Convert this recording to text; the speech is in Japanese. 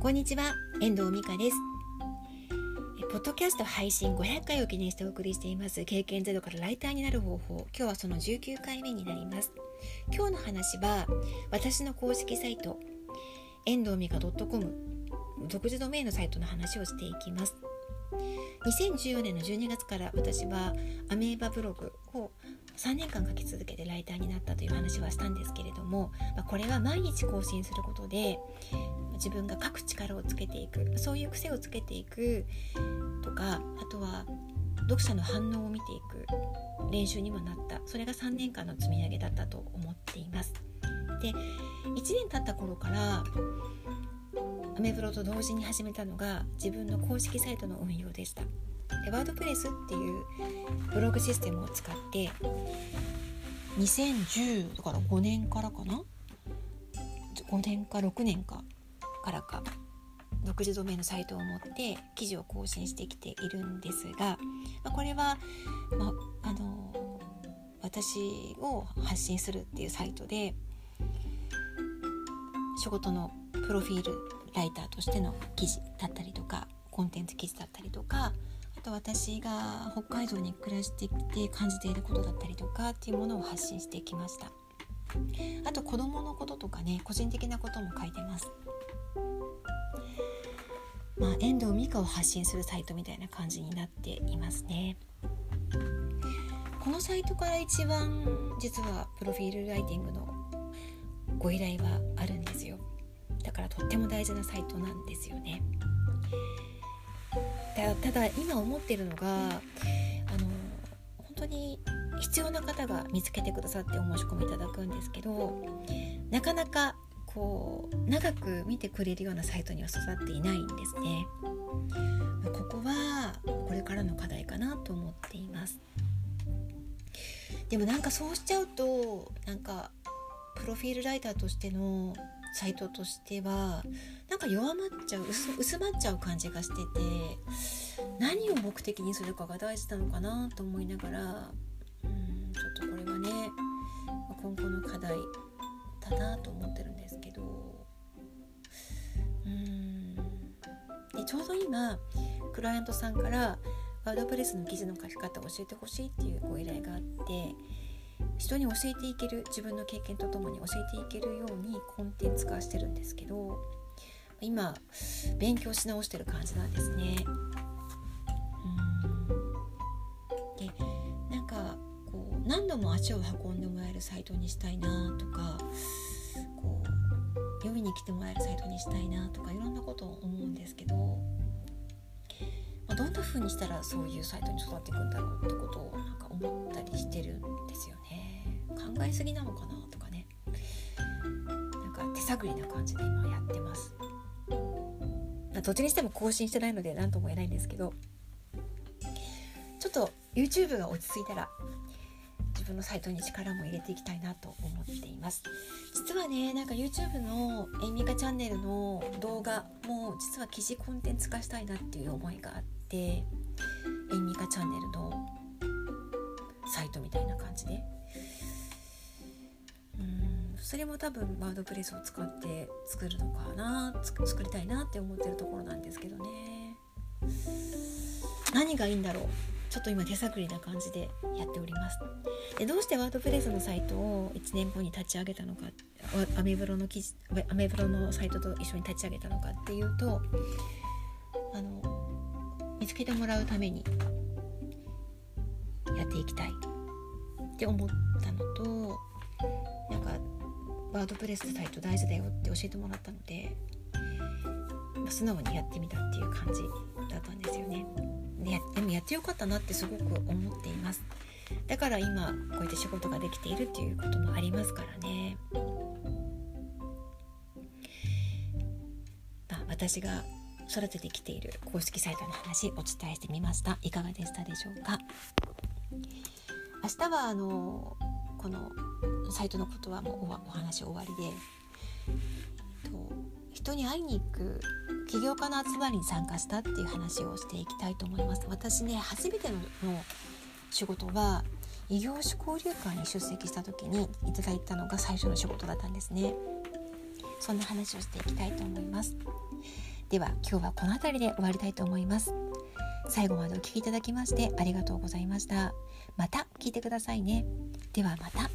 こんにちは、遠藤美香です。ポッドキャスト配信500回を記念してお送りしています経験ゼロからライターになる方法。今日はその19回目になります。今日の話は私の公式サイト遠藤美香 .com 独自ドメインのサイトの話をしていきます。2014年の12月から私はアメーバブログを3年間書き続けてライターになったという話はしたんですけれども、まあこれは毎日更新することで自分が書く力をつけていくそういう癖をつけていくとかあとは読者の反応を見ていく練習にもなったそれが3年間の積み上げだったと思っています。で1年経った頃からアメブロと同時に始めたのが自分の公式サイトの運用でした。でワードプレスっていうブログシステムを使って2010だから5年からかな？5年か6年かからか独自ドメインのサイトを持って記事を更新してきているんですが、まあ、これは、まあ、あの私を発信するっていうサイトで仕事のプロフィールライターとしての記事だったりとかコンテンツ記事だったりとかあと私が北海道に暮らしてきて感じていることだったりとかっていうものを発信してきました。あと子供のこととかね個人的なことも書いてます。まあ、遠藤美香を発信するサイトみたいな感じになっていますね。このサイトから一番実はプロフィールライティングのご依頼はあるんですよだからとっても大事なサイトなんですよねただ今思ってるのがあの本当に必要な方が見つけてくださってお申し込みいただくんですけどなかなかこう長く見てくれるようなサイトには育っていないんですね。ここはこれからの課題かなと思っています。でもなんかそうしちゃうとなんかプロフィールライターとしてのサイトとしてはなんか弱まっちゃう薄まっちゃう感じがしてて何を目的にするかが大事なのかなと思いながらうんちょっとこれはね今後の課題だなと思ちょうど今クライアントさんからワードプレスの記事の書き方を教えてほしいっていうご依頼があって人に教えていける自分の経験とともに教えていけるようにコンテンツ化してるんですけど今勉強し直してる感じなんですね。でなんかこう何度も足を運んでもらえるサイトにしたいなとかこう読みに来てもらえるサイトにしたいなとかいろんなことを思うんですけど、まあ、どんな風にしたらそういうサイトに育っていくんだろうってことをなんか思ったりしてるんですよね。考えすぎなのかなとかねなんか手探りな感じで今やってます。どっちにしても更新してないので何とも言えないんですけどちょっと YouTube が落ち着いたら分のサイトに力も入れていきたいなと思っています。実はねなんか YouTube のエミカチャンネルの動画も実は記事コンテンツ化したいなっていう思いがあってエミカチャンネルのサイトみたいな感じで。うんそれも多分ワードプレスを使って作るのかな作りたいなって思ってるところなんですけどね。何がいいんだろう？ちょっと今手探りな感じでやっておりますでどうしてワードプレスのサイトを1年後に立ち上げたのかアメブロの記事アメブロのサイトと一緒に立ち上げたのかっていうとあの見つけてもらうためにやっていきたいって思ったのとなんかワードプレスサイト大事だよって教えてもらったので、素直にやってみたっていう感じだったんですよね。ででもやってよかったなってすごく思っています。だから今こうやって仕事ができているっていうこともありますからね、まあ、私が育ててきている公式サイトの話お伝えしてみました。いかがでしたでしょうか？明日はあのこのサイトのことはもうお話終わりでと人に会いに行く起業家の集まりに参加したっていう話をしていきたいと思います。私ね初めての仕事は異業種交流会に出席した時にいただいたのが最初の仕事だったんですね。そんな話をしていきたいと思います。では今日はこの辺りで終わりたいと思います。最後までお聴きいただきましてありがとうございました。また聞いてくださいね。ではまた。